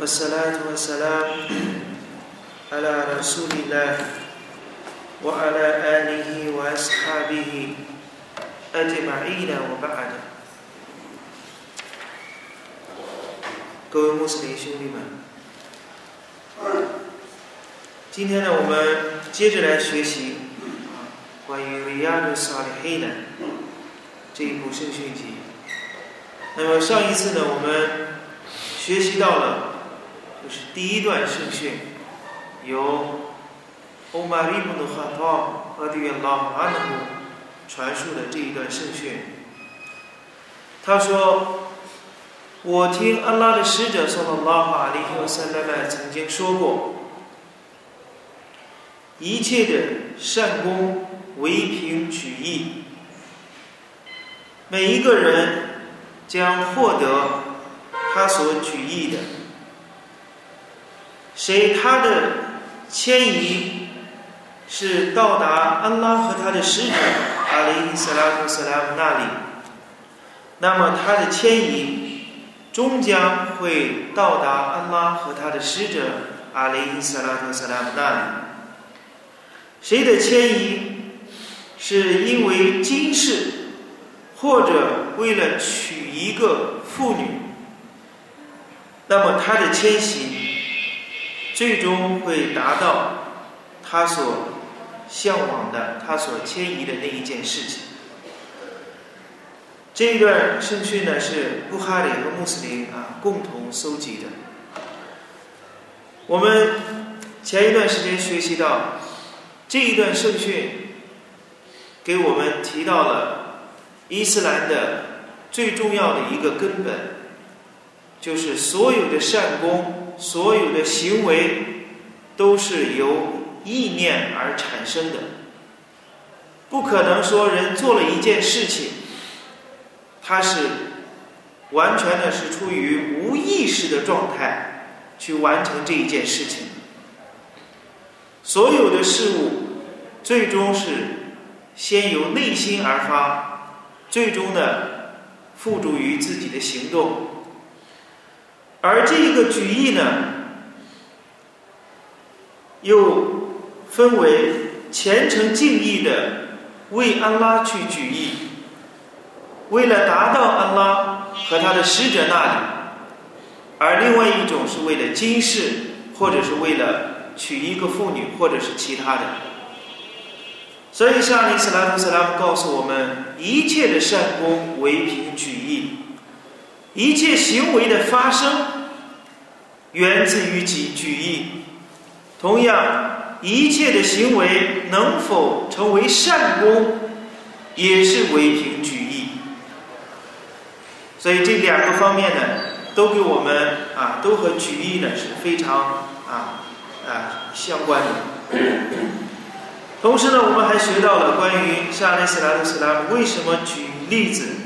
والصلاة والسلام على رسول الله وعلى آله وأصحابه أجمعين وبعد 各位穆斯林兄弟们，今天呢，我们接着来学习关于《维亚的萨里黑的这一部圣训集。那么上一次呢，我们学习到了， 就是第一段圣训，由欧玛利布的哈帕和迪亚拉阿纳姆传述的这一段圣训。他说。我听安拉的使者说了拉法利和塞拉麦曾经说过：一切的善功唯凭举义，每一个人将获得他所举义的。谁他的迁移是到达安拉和他的使者阿里斯拉图斯拉姆那里，那么他的迁移。终将会到达安拉和他的使者阿里伊斯拉和斯拉姆那里。谁的迁移是因为今世，或者为了娶一个妇女，那么他的迁徙最终会达到他所向往的、他所迁移的那一件事情。这一段圣训呢，是布哈里和穆斯林啊共同搜集的。我们前一段时间学习到，这一段圣训给我们提到了伊斯兰的最重要的一个根本，就是所有的善功、所有的行为都是由意念而产生的，不可能说人做了一件事情。他是完全的是出于无意识的状态去完成这一件事情。所有的事物最终是先由内心而发，最终的付诸于自己的行动。而这个举义呢，又分为虔诚敬意的为安拉去举义。为了达到安拉和他的使者那里，而另外一种是为了今世，或者是为了娶一个妇女，或者是其他的。所以，沙利斯拉图斯拉姆告诉我们：一切的善功唯凭举义，一切行为的发生源自于举举义。同样，一切的行为能否成为善功，也是唯凭举意。所以这两个方面呢，都给我们啊，都和举意呢是非常啊啊相关的。同时呢，我们还学到了关于沙利斯拉的斯拉为什么举例子，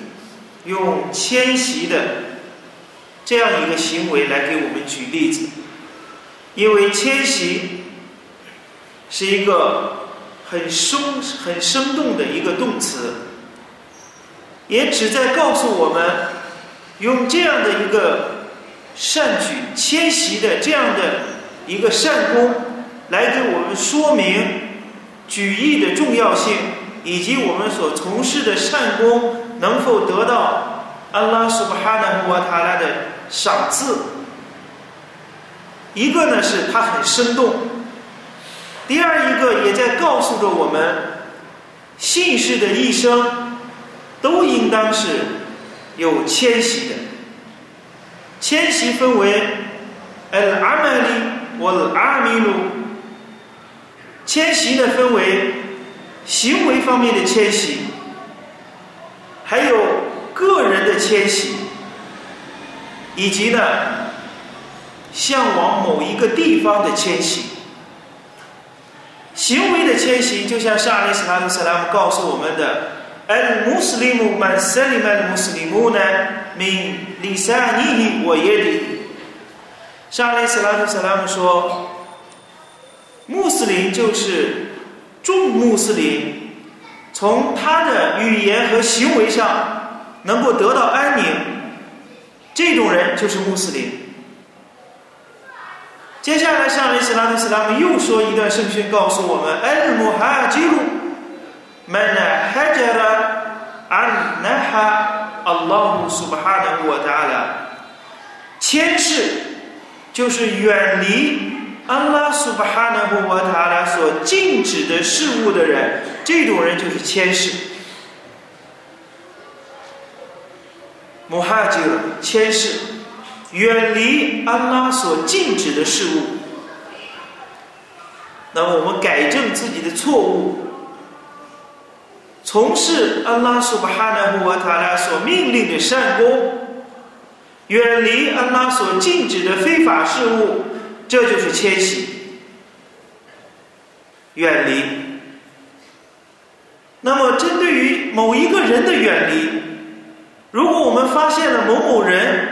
用迁徙的这样一个行为来给我们举例子，因为迁徙是一个很生很生动的一个动词，也旨在告诉我们。用这样的一个善举迁徙的这样的一个善功，来给我们说明举义的重要性，以及我们所从事的善功能否得到安拉苏巴哈纳和塔拉的赏赐。一个呢是它很生动，第二一个也在告诉着我们，信士的一生都应当是。有迁徙的，迁徙分为 al amali wal amilu，迁徙呢分为行为方面的迁徙，还有个人的迁徙，以及呢，向往某一个地方的迁徙。行为的迁徙，就像沙利斯拉姆斯拉姆告诉我们的：“al muslim manslim al muslimu 呢，min lisanihi。”沙利斯拉姆斯拉姆说：“穆斯林就是众穆斯林从他的语言和行为上能够得到安宁，这种人就是穆斯林。接下来，上人斯拉特斯拉姆又说一段圣训，告诉我们：“al muhajiru man hajara an naha Allah subhanahu wa ta'ala。”谦是就是远离安拉苏巴哈纳布瓦塔拉所禁止的事物的人，这种人就是谦士。穆哈吉尔谦士，远离安拉所禁止的事物。那么我们改正自己的错误，从事安拉苏巴哈纳布瓦塔拉所命令的善功。远离安拉所禁止的非法事物，这就是迁徙。远离。那么，针对于某一个人的远离，如果我们发现了某某人，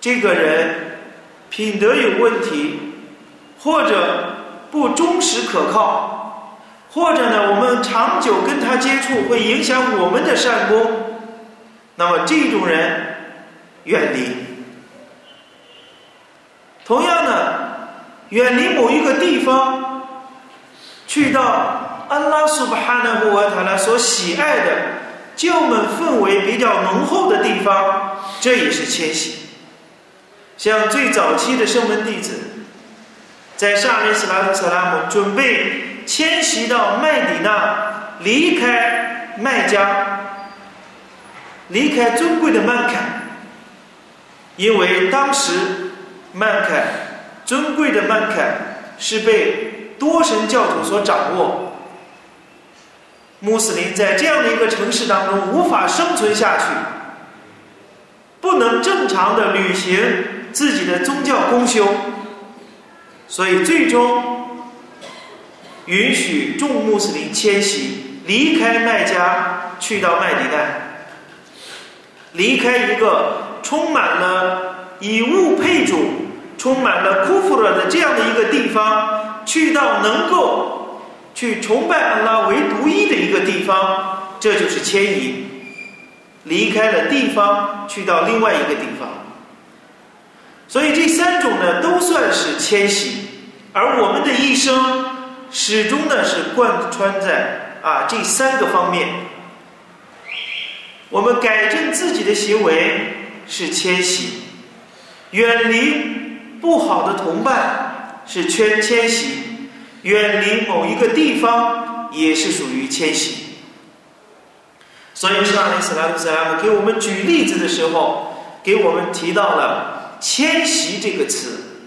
这个人品德有问题，或者不忠实可靠，或者呢，我们长久跟他接触会影响我们的善功，那么这种人。远离。同样的，远离某一个地方，去到安拉苏巴哈纳布瓦塔拉所喜爱的教门氛围比较浓厚的地方，这也是迁徙。像最早期的圣门弟子，在沙利斯拉特萨拉姆准备迁徙到麦底那，离开麦加，离开尊贵的曼凯。因为当时曼凯尊贵的曼凯是被多神教徒所掌握，穆斯林在这样的一个城市当中无法生存下去，不能正常的履行自己的宗教公修，所以最终允许众穆斯林迁徙，离开麦加，去到麦迪奈，离开一个。充满了以物配主、充满了库弗勒的这样的一个地方，去到能够去崇拜安拉唯独一的一个地方，这就是迁移，离开了地方，去到另外一个地方。所以这三种呢，都算是迁徙，而我们的一生始终呢是贯穿在啊这三个方面，我们改正自己的行为。是迁徙，远离不好的同伴是圈迁徙，远离某一个地方也是属于迁徙。所以上里斯拉姆斯拉姆给我们举例子的时候，给我们提到了“迁徙”这个词，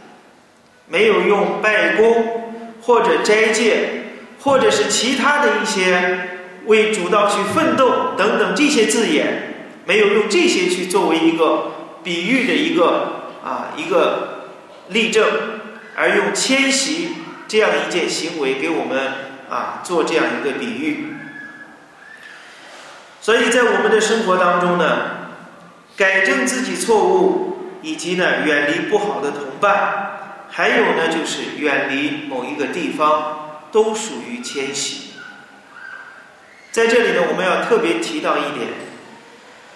没有用拜功或者斋戒，或者是其他的一些为主道去奋斗等等这些字眼。没有用这些去作为一个比喻的一个啊一个例证，而用迁徙这样一件行为给我们啊做这样一个比喻。所以在我们的生活当中呢，改正自己错误，以及呢远离不好的同伴，还有呢就是远离某一个地方，都属于迁徙。在这里呢，我们要特别提到一点。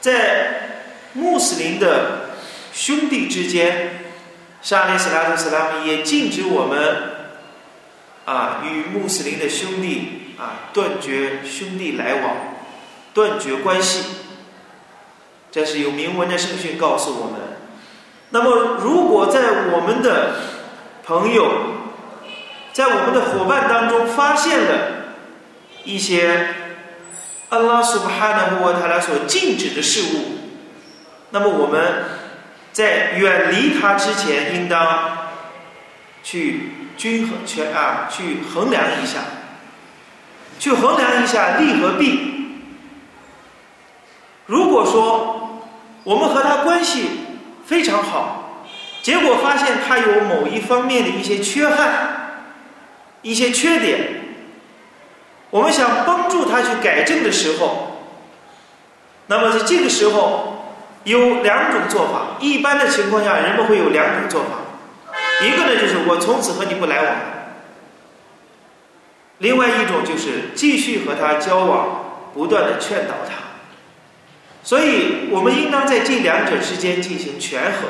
在穆斯林的兄弟之间，沙利斯拉特斯拉姆也禁止我们啊与穆斯林的兄弟啊断绝兄弟来往，断绝关系。这是有明文的圣训告诉我们。那么，如果在我们的朋友，在我们的伙伴当中发现了一些，阿拉苏巴哈纳布瓦塔拉所禁止的事物，那么我们在远离它之前，应当去均衡全啊，去衡量一下，去衡量一下利和弊。如果说我们和他关系非常好，结果发现他有某一方面的一些缺憾、一些缺点。我们想帮助他去改正的时候，那么在这个时候有两种做法。一般的情况下，人们会有两种做法。一个呢，就是我从此和你不来往；另外一种就是继续和他交往，不断的劝导他。所以我们应当在这两者之间进行权衡。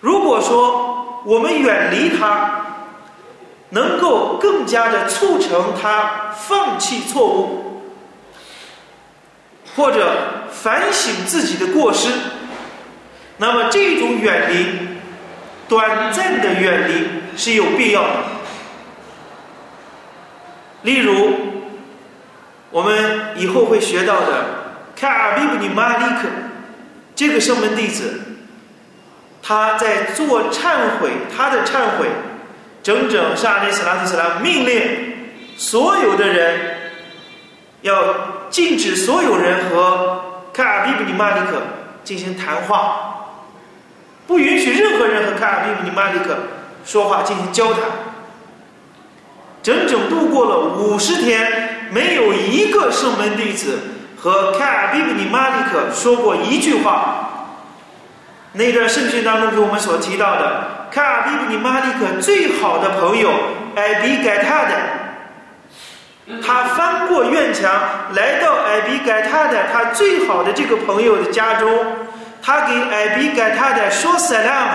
如果说我们远离他，能够更加的促成他放弃错误，或者反省自己的过失。那么这种远离，短暂的远离是有必要的。例如，我们以后会学到的卡尔比布尼马利克这个圣门弟子，他在做忏悔，他的忏悔，整整沙利斯拉特斯拉命令所有的人要禁止所有人和卡尔比布尼马利克进行谈话。不允许任何人和卡尔比布尼马利克说话进行交谈。整整度过了五十天，没有一个圣门弟子和卡尔比布尼马利克说过一句话。那段圣训当中给我们所提到的，卡尔比布尼马利克最好的朋友艾比盖塔的，他翻过院墙来到艾比盖塔的他最好的这个朋友的家中。他给艾比盖塔的说萨拉姆，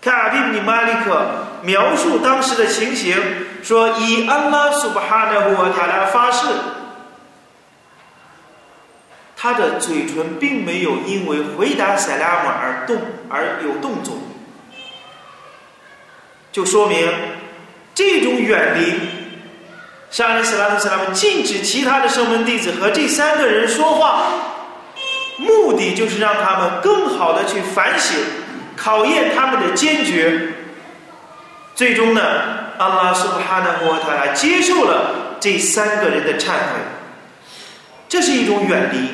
卡尔比布尼马利克描述当时的情形，说以安拉苏巴哈纳胡塔拉发誓，他的嘴唇并没有因为回答萨拉姆而动而有动作，就说明这种远离，沙利斯拉特斯拉姆禁止其他的圣门弟子和这三个人说话。目的就是让他们更好的去反省，考验他们的坚决。最终呢，阿拉苏哈纳摩他接受了这三个人的忏悔。这是一种远离。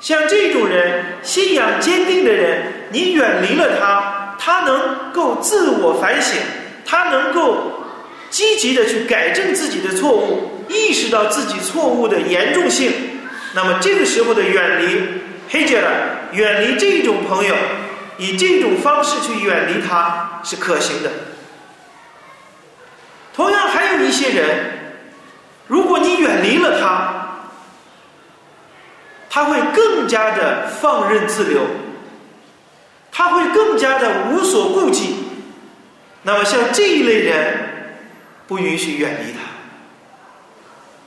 像这种人，信仰坚定的人，你远离了他，他能够自我反省，他能够积极的去改正自己的错误，意识到自己错误的严重性。那么这个时候的远离。黑杰尔远离这种朋友，以这种方式去远离他是可行的。同样，还有一些人，如果你远离了他，他会更加的放任自流，他会更加的无所顾忌。那么，像这一类人，不允许远离他。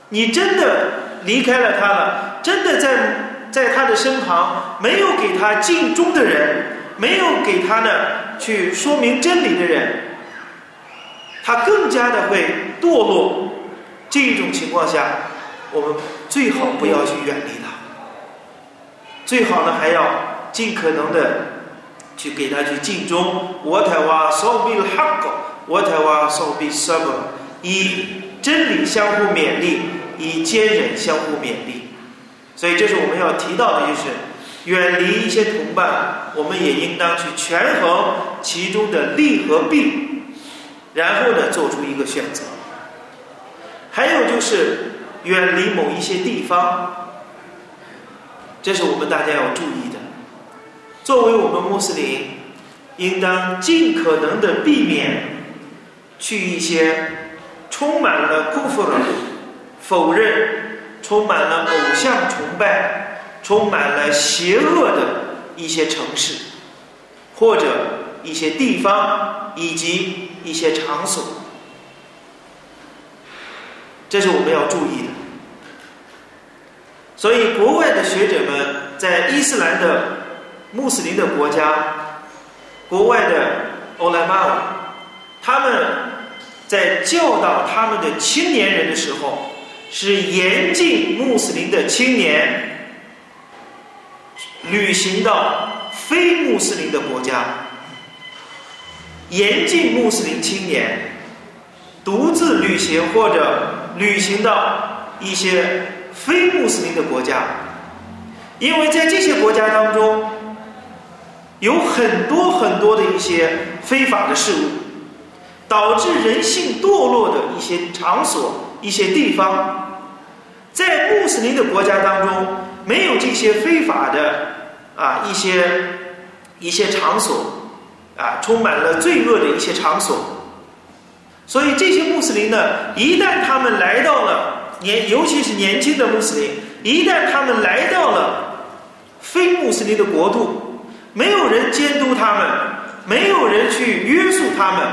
你真的离开了他了，真的在。在他的身旁，没有给他尽忠的人，没有给他呢去说明真理的人，他更加的会堕落。这一种情况下，我们最好不要去远离他，最好呢还要尽可能的去给他去尽忠。我台湾少比哈高，我台湾少比什么？以真理相互勉励，以坚忍相互勉励。所以，这是我们要提到的，就是远离一些同伴，我们也应当去权衡其中的利和弊，然后呢，做出一个选择。还有就是远离某一些地方，这是我们大家要注意的。作为我们穆斯林，应当尽可能的避免去一些充满了辜负了、否认。充满了偶像崇拜、充满了邪恶的一些城市，或者一些地方以及一些场所，这是我们要注意的。所以，国外的学者们在伊斯兰的穆斯林的国家，国外的欧莱玛尔，他们在教导他们的青年人的时候。是严禁穆斯林的青年旅行到非穆斯林的国家，严禁穆斯林青年独自旅行或者旅行到一些非穆斯林的国家，因为在这些国家当中有很多很多的一些非法的事物，导致人性堕落的一些场所。一些地方，在穆斯林的国家当中，没有这些非法的啊一些一些场所啊，充满了罪恶的一些场所。所以这些穆斯林呢，一旦他们来到了年，尤其是年轻的穆斯林，一旦他们来到了非穆斯林的国度，没有人监督他们，没有人去约束他们，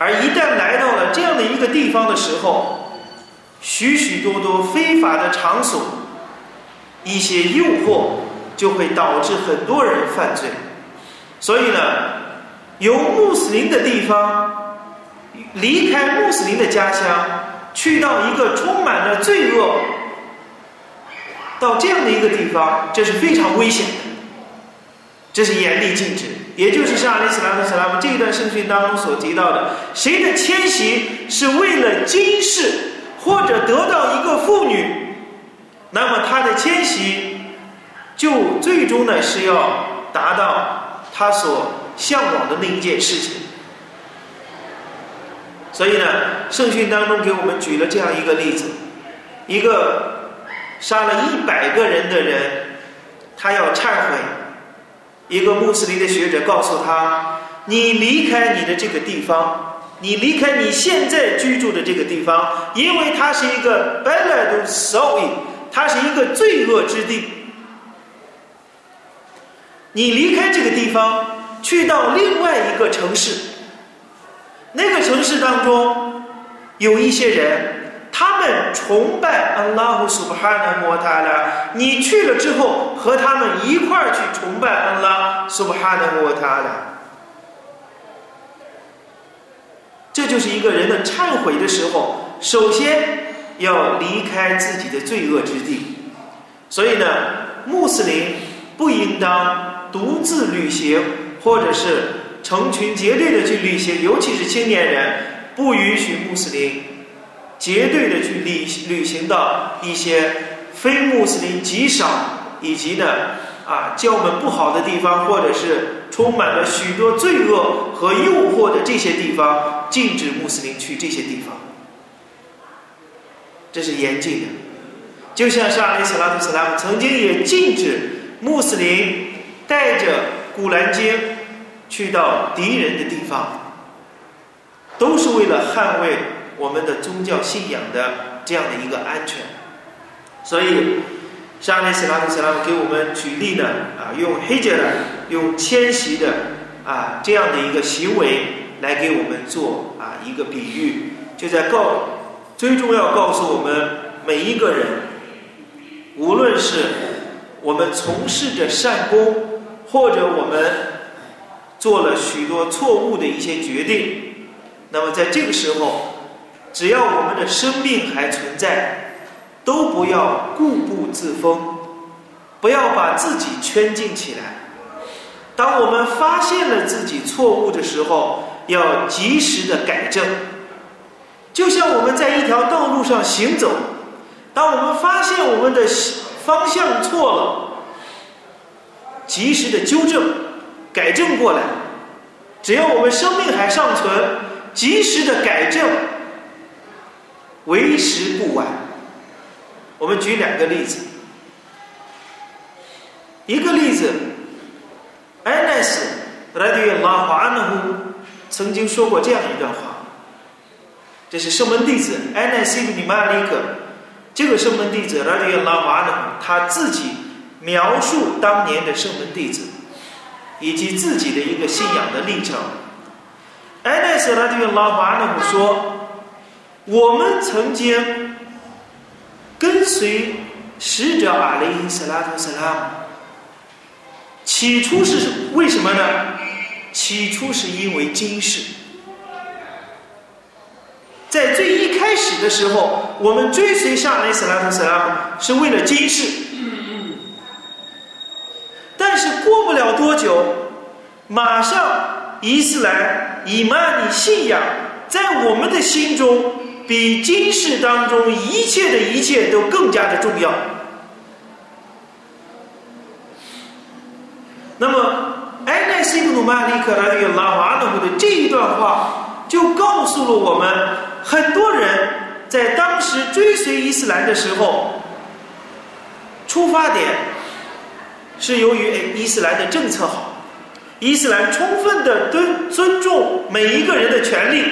而一旦来到了这样的一个地方的时候，许许多多非法的场所，一些诱惑就会导致很多人犯罪。所以呢，由穆斯林的地方离开穆斯林的家乡，去到一个充满了罪恶，到这样的一个地方，这是非常危险的。这是严厉禁止，也就是像阿里斯拉克斯拉姆这一段圣训当中所提到的，谁的迁徙是为了今世或者得到一个妇女，那么他的迁徙就最终呢是要达到他所向往的那一件事情。所以呢，圣训当中给我们举了这样一个例子：一个杀了一百个人的人，他要忏悔。一个穆斯林的学者告诉他：“你离开你的这个地方，你离开你现在居住的这个地方，因为它是一个 balad s o i 它是一个罪恶之地。你离开这个地方，去到另外一个城市，那个城市当中有一些人。”他们崇拜安拉和苏巴哈纳摩塔拉，你去了之后和他们一块儿去崇拜安拉苏巴哈纳摩塔拉，这就是一个人的忏悔的时候，首先要离开自己的罪恶之地。所以呢，穆斯林不应当独自旅行，或者是成群结队的去旅行，尤其是青年人，不允许穆斯林。绝对的去旅旅行到一些非穆斯林极少以及呢啊教门不好的地方，或者是充满了许多罪恶和诱惑的这些地方，禁止穆斯林去这些地方。这是严禁的。就像沙利斯拉图斯拉姆曾经也禁止穆斯林带着古兰经去到敌人的地方，都是为了捍卫。我们的宗教信仰的这样的一个安全，所以沙利斯拉克斯拉姆给我们举例呢，啊，用黑杰尔用迁徙的啊这样的一个行为来给我们做啊一个比喻，就在告最重要告诉我们每一个人，无论是我们从事着善功，或者我们做了许多错误的一些决定，那么在这个时候。只要我们的生命还存在，都不要固步自封，不要把自己圈禁起来。当我们发现了自己错误的时候，要及时的改正。就像我们在一条道路上行走，当我们发现我们的方向错了，及时的纠正、改正过来。只要我们生命还尚存，及时的改正。为时不晚。我们举两个例子，一个例子，Anas r a d i l l a h u anhu 曾经说过这样一段话，这是圣门弟子 Anas ibn Malik，这个圣门弟子 r a d i l l a h u anhu 他自己描述当年的圣门弟子以及自己的一个信仰的历程。Anas r a d i l l a h u anhu 说。我们曾经跟随使者阿雷斯拉图斯拉姆，起初是为什么呢？起初是因为今世，在最一开始的时候，我们追随上雷斯拉图斯拉姆是为了今世，但是过不了多久，马上伊斯兰以曼尼信仰在我们的心中。比今世当中一切的一切都更加的重要。那么，埃奈西布努曼里克拉迪拉瓦努的这一段话，就告诉了我们，很多人在当时追随伊斯兰的时候，出发点是由于伊斯兰的政策好，伊斯兰充分的尊尊重每一个人的权利，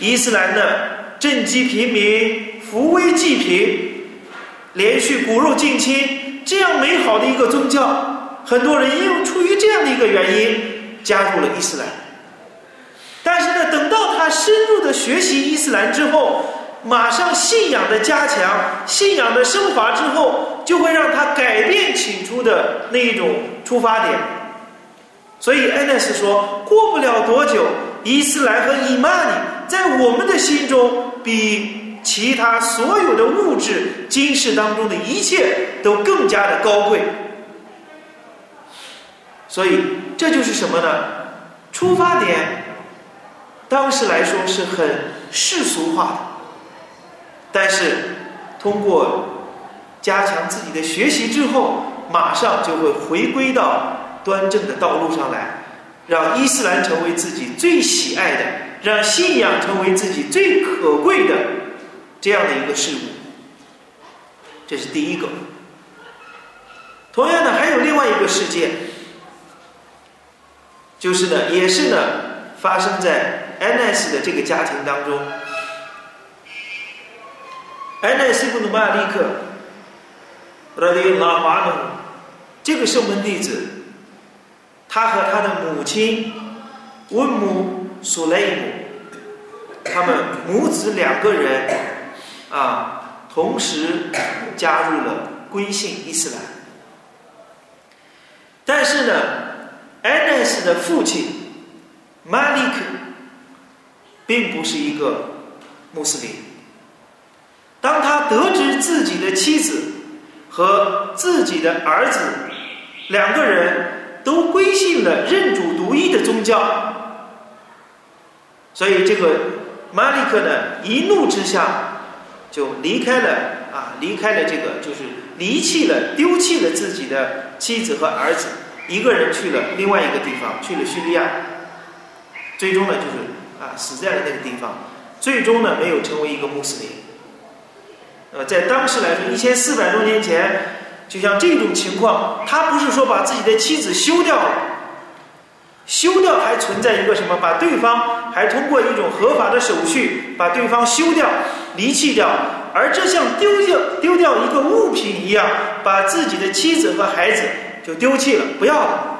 伊斯兰的。赈济平民、扶危济贫、连续骨肉近亲，这样美好的一个宗教，很多人因为出于这样的一个原因，加入了伊斯兰。但是呢，等到他深入的学习伊斯兰之后，马上信仰的加强、信仰的升华之后，就会让他改变起初的那一种出发点。所以安奈斯说，过不了多久，伊斯兰和伊曼尼在我们的心中比其他所有的物质、今世当中的一切都更加的高贵。所以这就是什么呢？出发点，当时来说是很世俗化的，但是通过加强自己的学习之后，马上就会回归到端正的道路上来，让伊斯兰成为自己最喜爱的，让信仰成为自己最可贵的这样的一个事物。这是第一个。同样的，还有另外一个事件。就是呢，也是呢，发生在安奈斯的这个家庭当中。安奈斯布努马利克，拉迪拉华努，这个圣门弟子，他和他的母亲温姆苏雷姆，他们母子两个人啊，同时加入了归信伊斯兰，但是呢。安奈斯的父亲马利克并不是一个穆斯林。当他得知自己的妻子和自己的儿子两个人都归信了认主独一的宗教，所以这个马利克呢一怒之下就离开了啊，离开了这个就是离弃了丢弃了自己的妻子和儿子。一个人去了另外一个地方，去了叙利亚，最终呢就是啊死在了那个地方，最终呢没有成为一个穆斯林。呃，在当时来说，一千四百多年前，就像这种情况，他不是说把自己的妻子休掉了，休掉还存在一个什么？把对方还通过一种合法的手续把对方休掉、离弃掉，而这像丢掉丢掉一个物品一样，把自己的妻子和孩子。就丢弃了，不要了。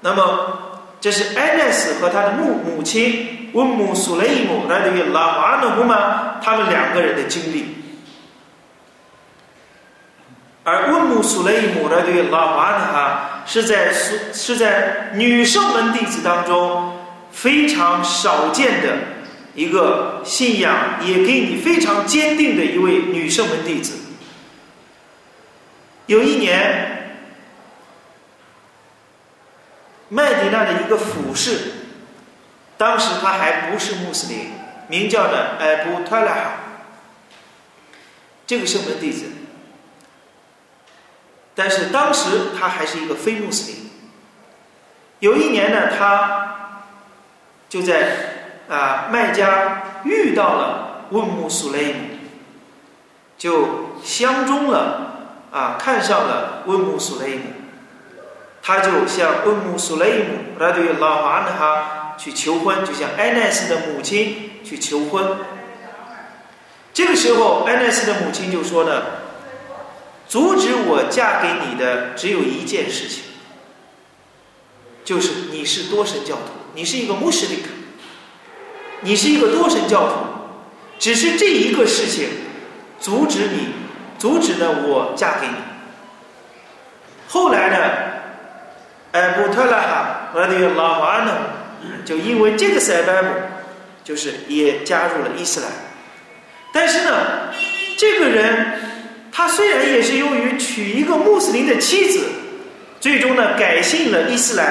那么，这是安奈斯和他的母母亲温姆苏雷姆来自于拉瓦努吗？他们两个人的经历。而温姆苏雷姆来自于拉瓦努哈是在是是在女圣门弟子当中非常少见的一个信仰，也给你非常坚定的一位女圣门弟子。有一年，麦迪娜的一个俯视，当时他还不是穆斯林，名叫的艾布特拉哈，这个圣门弟子，但是当时他还是一个非穆斯林。有一年呢，他就在啊麦加遇到了温穆苏雷姆，就相中了。啊，看上了温穆苏雷姆，他就向温穆苏雷姆来对老华呢哈去求婚，就向艾奈斯的母亲去求婚。这个时候，艾奈斯的母亲就说呢：“阻止我嫁给你的只有一件事情，就是你是多神教徒，你是一个穆斯林，你是一个多神教徒，只是这一个事情阻止你。”阻止了我嫁给你。后来呢，艾布特拉哈和那个老华呢，就因为这个塞拜姆，就是也加入了伊斯兰。但是呢，这个人他虽然也是由于娶一个穆斯林的妻子，最终呢改信了伊斯兰，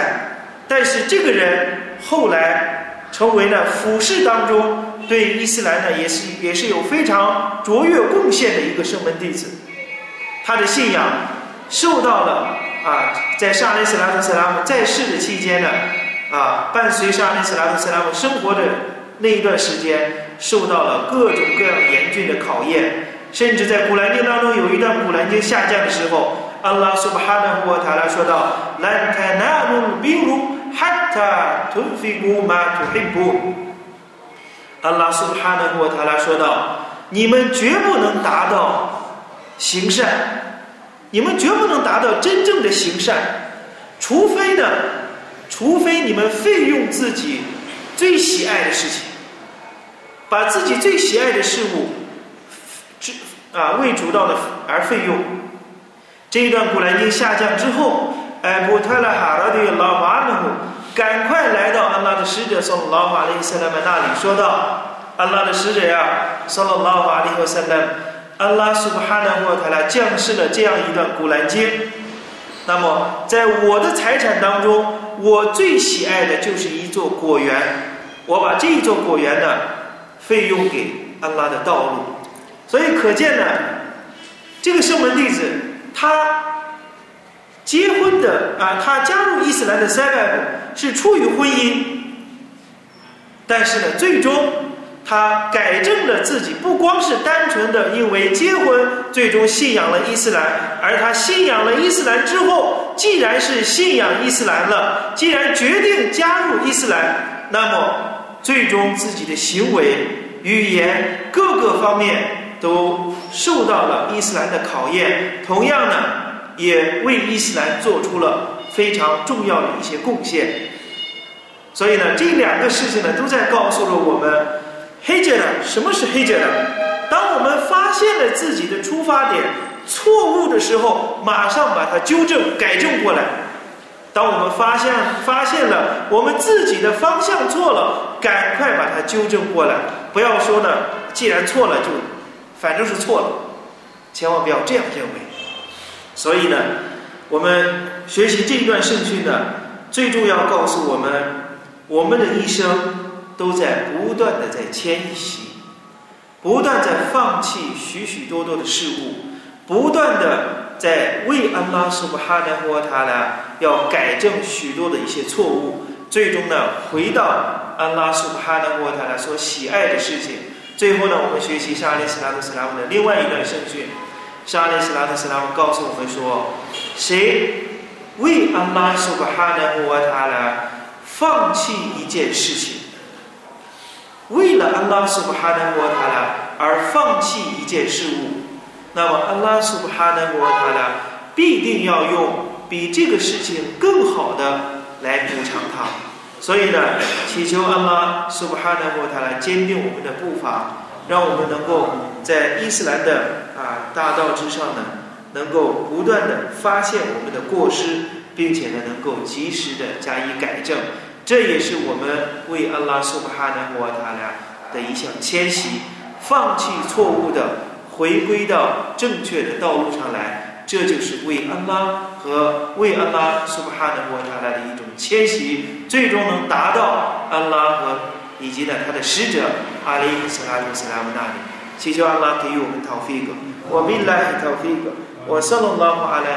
但是这个人后来成为了俯视当中。对伊斯兰呢，也是也是有非常卓越贡献的一个圣门弟子，他的信仰受到了啊，在沙利斯拉特·斯拉姆在世的期间呢，啊，伴随沙利斯拉特·斯拉姆生活的那一段时间，受到了各种各样严峻的考验，甚至在古兰经当中有一段古兰经下降的时候，阿拉苏巴哈纳胡塔拉说道：“兰泰纳鲁比鲁哈塔图菲古马图菲布。”阿拉苏哈纳和塔拉说道：“你们绝不能达到行善，你们绝不能达到真正的行善，除非呢，除非你们费用自己最喜爱的事情，把自己最喜爱的事物，之啊为主道的而费用。这一段古兰经下降之后，艾布特拉哈拉的老马努赶快来到安拉的使者送老马利斯拉曼那里，说道：“安拉的使者呀，送了老马利和塞拉，安拉苏巴哈纳沃塔拉降世了这样一段古兰经。那么，在我的财产当中，我最喜爱的就是一座果园。我把这一座果园呢，费用给安拉的道路。所以可见呢，这个圣门弟子他。”结婚的啊，他加入伊斯兰的 sebab 是出于婚姻，但是呢，最终他改正了自己，不光是单纯的因为结婚，最终信仰了伊斯兰，而他信仰了伊斯兰之后，既然是信仰伊斯兰了，既然决定加入伊斯兰，那么最终自己的行为、语言各个方面都受到了伊斯兰的考验。同样呢。也为伊斯兰做出了非常重要的一些贡献，所以呢，这两个事情呢，都在告诉了我们，黑杰的什么是黑杰的？当我们发现了自己的出发点错误的时候，马上把它纠正、改正过来。当我们发现发现了我们自己的方向错了，赶快把它纠正过来。不要说呢，既然错了就反正是错了，千万不要这样认为。所以呢，我们学习这一段圣训呢，最重要告诉我们，我们的一生都在不断的在迁徙，不断在放弃许许多多的事物，不断的在为安拉苏布哈纳霍塔拉要改正许多的一些错误，最终呢，回到安拉苏布哈纳霍塔拉所喜爱的事情。最后呢，我们学习沙利斯拉姆斯拉姆的另外一段圣训。沙利斯拉特斯拉姆告诉我们说：“谁为安拉苏巴哈纳乌瓦塔拉放弃一件事情，为了安拉苏巴哈纳乌瓦塔拉而放弃一件事物，那么安拉苏巴哈纳乌瓦塔拉必定要用比这个事情更好的来补偿他。所以呢，祈求阿拉苏布哈纳乌瓦塔来坚定我们的步伐。”让我们能够在伊斯兰的啊大道之上呢，能够不断的发现我们的过失，并且呢能够及时的加以改正。这也是我们为阿拉苏布哈纳穆塔拉的一项迁徙，放弃错误的，回归到正确的道路上来。这就是为安拉和为阿拉苏布哈纳穆塔拉的一种迁徙最终能达到安拉和以及呢他的使者阿里·斯拉姆·斯拉姆那里，祈求安拉给予我们陶菲格，وَبِاللَّهِ تَوْفِيقًا وَصَلَّى اللَّهُ عَلَى